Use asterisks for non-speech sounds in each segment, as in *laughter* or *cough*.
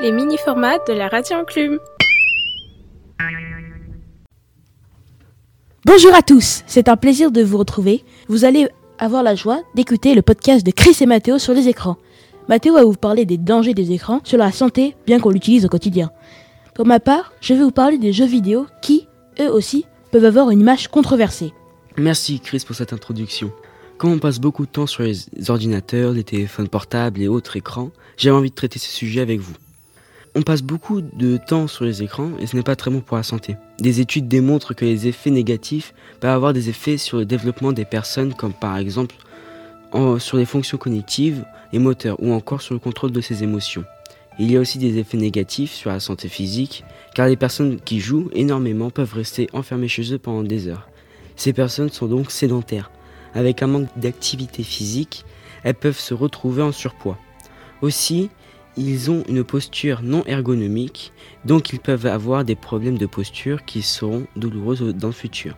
les mini-formats de la radio enclume. Bonjour à tous, c'est un plaisir de vous retrouver. Vous allez avoir la joie d'écouter le podcast de Chris et Mathéo sur les écrans. Mathéo va vous parler des dangers des écrans sur la santé, bien qu'on l'utilise au quotidien. Pour ma part, je vais vous parler des jeux vidéo qui, eux aussi, peuvent avoir une image controversée. Merci Chris pour cette introduction. Comme on passe beaucoup de temps sur les ordinateurs, les téléphones portables et autres écrans, j'ai envie de traiter ce sujet avec vous. On passe beaucoup de temps sur les écrans et ce n'est pas très bon pour la santé. Des études démontrent que les effets négatifs peuvent avoir des effets sur le développement des personnes comme par exemple sur les fonctions cognitives et moteurs ou encore sur le contrôle de ses émotions. Il y a aussi des effets négatifs sur la santé physique car les personnes qui jouent énormément peuvent rester enfermées chez eux pendant des heures. Ces personnes sont donc sédentaires avec un manque d'activité physique, elles peuvent se retrouver en surpoids. Aussi, ils ont une posture non ergonomique, donc ils peuvent avoir des problèmes de posture qui seront douloureuses dans le futur.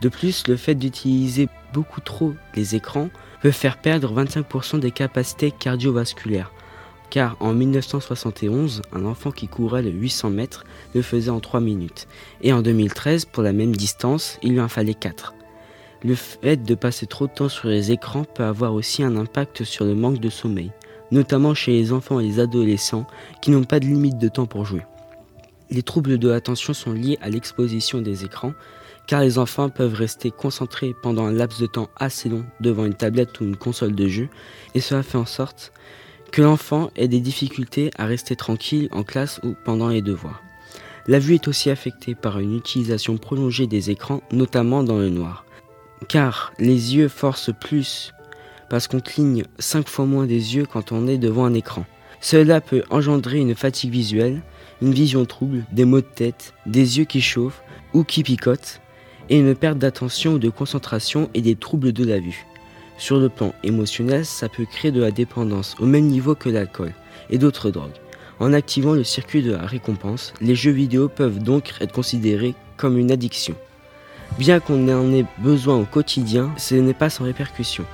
De plus, le fait d'utiliser beaucoup trop les écrans peut faire perdre 25% des capacités cardiovasculaires. Car en 1971, un enfant qui courait le 800 mètres le faisait en 3 minutes. Et en 2013, pour la même distance, il lui en fallait 4. Le fait de passer trop de temps sur les écrans peut avoir aussi un impact sur le manque de sommeil, notamment chez les enfants et les adolescents qui n'ont pas de limite de temps pour jouer. Les troubles de l'attention sont liés à l'exposition des écrans, car les enfants peuvent rester concentrés pendant un laps de temps assez long devant une tablette ou une console de jeu, et cela fait en sorte que l'enfant ait des difficultés à rester tranquille en classe ou pendant les devoirs. La vue est aussi affectée par une utilisation prolongée des écrans, notamment dans le noir car les yeux forcent plus parce qu'on cligne 5 fois moins des yeux quand on est devant un écran. Cela peut engendrer une fatigue visuelle, une vision trouble, des maux de tête, des yeux qui chauffent ou qui picotent, et une perte d'attention ou de concentration et des troubles de la vue. Sur le plan émotionnel, ça peut créer de la dépendance au même niveau que l'alcool et d'autres drogues. En activant le circuit de la récompense, les jeux vidéo peuvent donc être considérés comme une addiction. Bien qu'on en ait besoin au quotidien, ce n'est pas sans répercussion.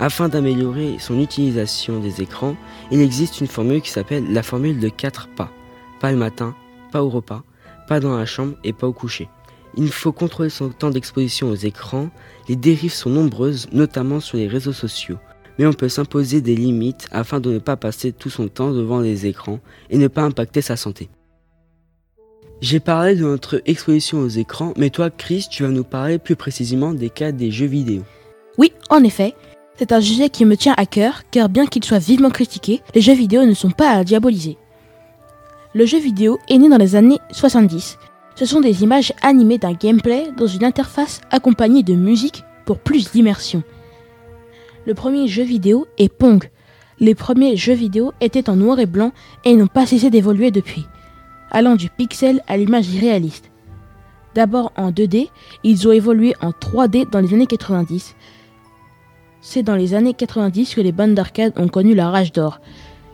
Afin d'améliorer son utilisation des écrans, il existe une formule qui s'appelle la formule de 4 pas. Pas le matin, pas au repas, pas dans la chambre et pas au coucher. Il faut contrôler son temps d'exposition aux écrans. Les dérives sont nombreuses, notamment sur les réseaux sociaux. Mais on peut s'imposer des limites afin de ne pas passer tout son temps devant les écrans et ne pas impacter sa santé. J'ai parlé de notre exposition aux écrans, mais toi, Chris, tu vas nous parler plus précisément des cas des jeux vidéo. Oui, en effet, c'est un sujet qui me tient à cœur, car bien qu'il soit vivement critiqué, les jeux vidéo ne sont pas à diaboliser. Le jeu vidéo est né dans les années 70. Ce sont des images animées d'un gameplay dans une interface accompagnée de musique pour plus d'immersion. Le premier jeu vidéo est Pong. Les premiers jeux vidéo étaient en noir et blanc et n'ont pas cessé d'évoluer depuis allant du pixel à l'image réaliste. D'abord en 2D, ils ont évolué en 3D dans les années 90. C'est dans les années 90 que les bandes d'arcade ont connu la rage d'or.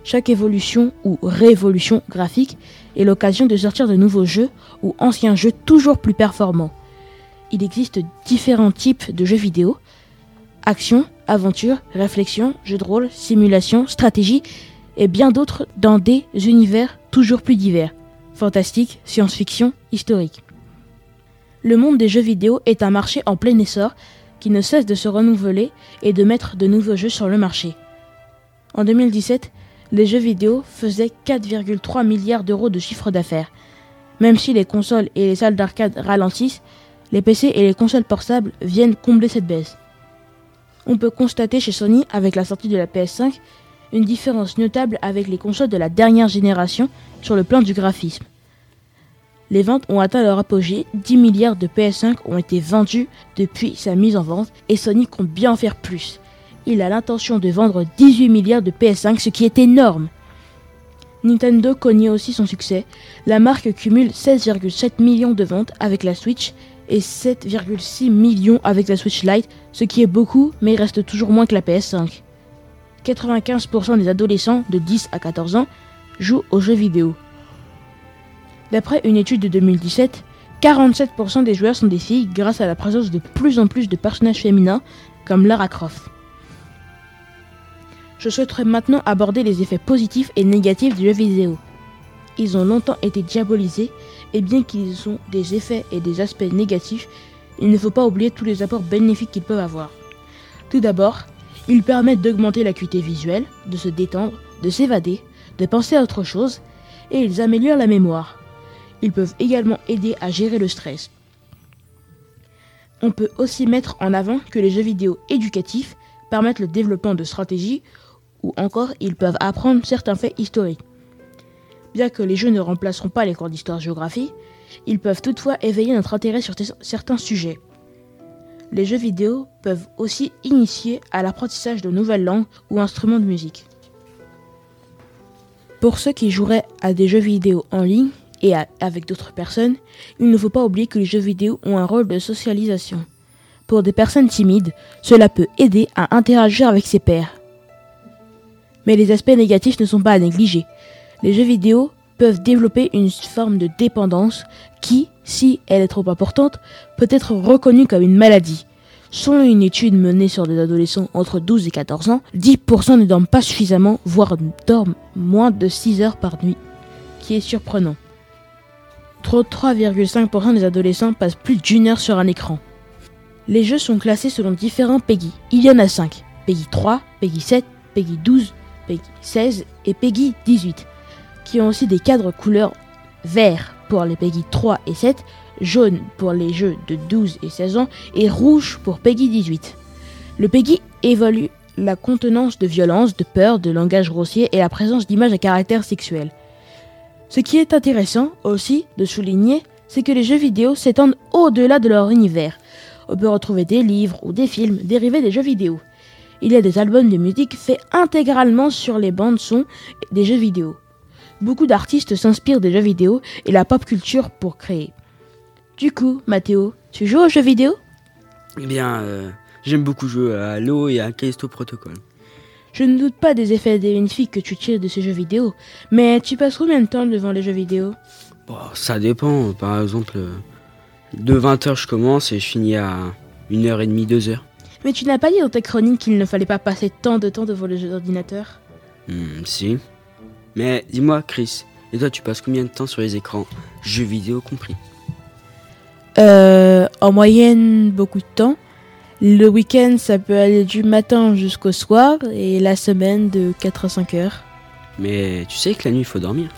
Chaque évolution ou révolution graphique est l'occasion de sortir de nouveaux jeux ou anciens jeux toujours plus performants. Il existe différents types de jeux vidéo action, aventure, réflexion, jeu de rôle, simulation, stratégie et bien d'autres dans des univers toujours plus divers fantastique, science-fiction, historique. Le monde des jeux vidéo est un marché en plein essor qui ne cesse de se renouveler et de mettre de nouveaux jeux sur le marché. En 2017, les jeux vidéo faisaient 4,3 milliards d'euros de chiffre d'affaires. Même si les consoles et les salles d'arcade ralentissent, les PC et les consoles portables viennent combler cette baisse. On peut constater chez Sony, avec la sortie de la PS5, une différence notable avec les consoles de la dernière génération sur le plan du graphisme. Les ventes ont atteint leur apogée, 10 milliards de PS5 ont été vendus depuis sa mise en vente et Sony compte bien en faire plus. Il a l'intention de vendre 18 milliards de PS5, ce qui est énorme. Nintendo connaît aussi son succès. La marque cumule 16,7 millions de ventes avec la Switch et 7,6 millions avec la Switch Lite, ce qui est beaucoup mais reste toujours moins que la PS5. 95% des adolescents de 10 à 14 ans jouent aux jeux vidéo. D'après une étude de 2017, 47% des joueurs sont des filles grâce à la présence de plus en plus de personnages féminins comme Lara Croft. Je souhaiterais maintenant aborder les effets positifs et négatifs du jeu vidéo. ils ont longtemps été diabolisés et bien qu'ils ont des effets et des aspects négatifs, il ne faut pas oublier tous les apports bénéfiques qu'ils peuvent avoir. Tout d'abord, ils permettent d'augmenter l'acuité visuelle, de se détendre, de s'évader, de penser à autre chose, et ils améliorent la mémoire. Ils peuvent également aider à gérer le stress. On peut aussi mettre en avant que les jeux vidéo éducatifs permettent le développement de stratégies ou encore ils peuvent apprendre certains faits historiques. Bien que les jeux ne remplaceront pas les cours d'histoire-géographie, ils peuvent toutefois éveiller notre intérêt sur certains sujets. Les jeux vidéo peuvent aussi initier à l'apprentissage de nouvelles langues ou instruments de musique. Pour ceux qui joueraient à des jeux vidéo en ligne et avec d'autres personnes, il ne faut pas oublier que les jeux vidéo ont un rôle de socialisation. Pour des personnes timides, cela peut aider à interagir avec ses pairs. Mais les aspects négatifs ne sont pas à négliger. Les jeux vidéo peuvent développer une forme de dépendance qui, si elle est trop importante, peut être reconnue comme une maladie. Selon une étude menée sur des adolescents entre 12 et 14 ans, 10% ne dorment pas suffisamment, voire dorment moins de 6 heures par nuit, qui est surprenant. 33,5% des adolescents passent plus d'une heure sur un écran. Les jeux sont classés selon différents PEGI. Il y en a 5. PEGI 3, PEGI 7, PEGI 12, PEGI 16 et PEGI 18, qui ont aussi des cadres couleurs vert pour les PEGI 3 et 7, jaune pour les jeux de 12 et 16 ans et rouge pour PEGI 18. Le PEGI évalue la contenance de violence, de peur, de langage grossier et la présence d'images à caractère sexuel. Ce qui est intéressant aussi de souligner, c'est que les jeux vidéo s'étendent au-delà de leur univers. On peut retrouver des livres ou des films dérivés des jeux vidéo. Il y a des albums de musique faits intégralement sur les bandes son des jeux vidéo. Beaucoup d'artistes s'inspirent des jeux vidéo et la pop culture pour créer. Du coup, Mathéo, tu joues aux jeux vidéo? Eh bien, euh, j'aime beaucoup jouer à Halo et à Callisto Protocol. Je ne doute pas des effets bénéfiques que tu tires de ces jeux vidéo, mais tu passes combien de temps devant les jeux vidéo bon, Ça dépend. Par exemple, euh, de 20h je commence et je finis à 1h30, 2h. Mais tu n'as pas dit dans ta chronique qu'il ne fallait pas passer tant de temps devant les jeux d'ordinateur hmm, Si. Mais dis-moi, Chris, et toi, tu passes combien de temps sur les écrans, jeux vidéo compris? Euh, En moyenne, beaucoup de temps. Le week-end, ça peut aller du matin jusqu'au soir et la semaine de 4 à 5 heures. Mais tu sais que la nuit, il faut dormir.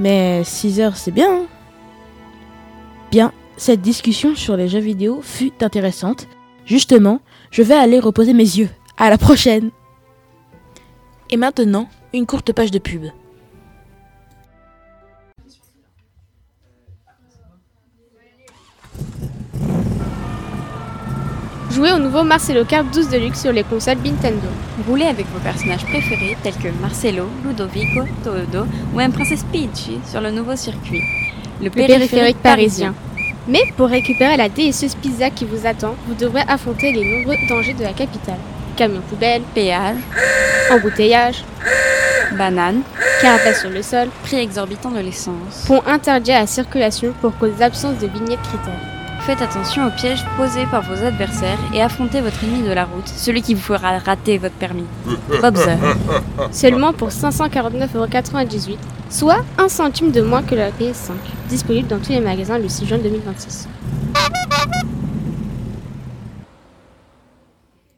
Mais 6 heures, c'est bien. Hein. bien, cette discussion sur les jeux vidéo fut intéressante. Justement, je vais aller reposer mes yeux. À la prochaine Et maintenant, une courte page de pub. Jouez au nouveau Marcelo Kart 12 Deluxe sur les consoles Nintendo. Roulez avec vos personnages préférés tels que Marcelo, Ludovico, Todo ou un Princesse Peach sur le nouveau circuit. Le, périphérique, parisien. Mais pour récupérer la délicieuse pizza qui vous attend, vous devrez affronter les nombreux dangers de la capitale. Camion poubelle, péage, embouteillage, banane, carapace sur le sol, prix exorbitant de l'essence, pont interdit à la circulation pour cause d'absence de vignettes critères. Faites attention aux pièges posés par vos adversaires et affrontez votre ennemi de la route, celui qui vous fera rater votre permis. Bobzer. *laughs* Seulement pour 549,98€, soit un centime de moins que la PS5. Disponible dans tous les magasins le 6 juin 2026.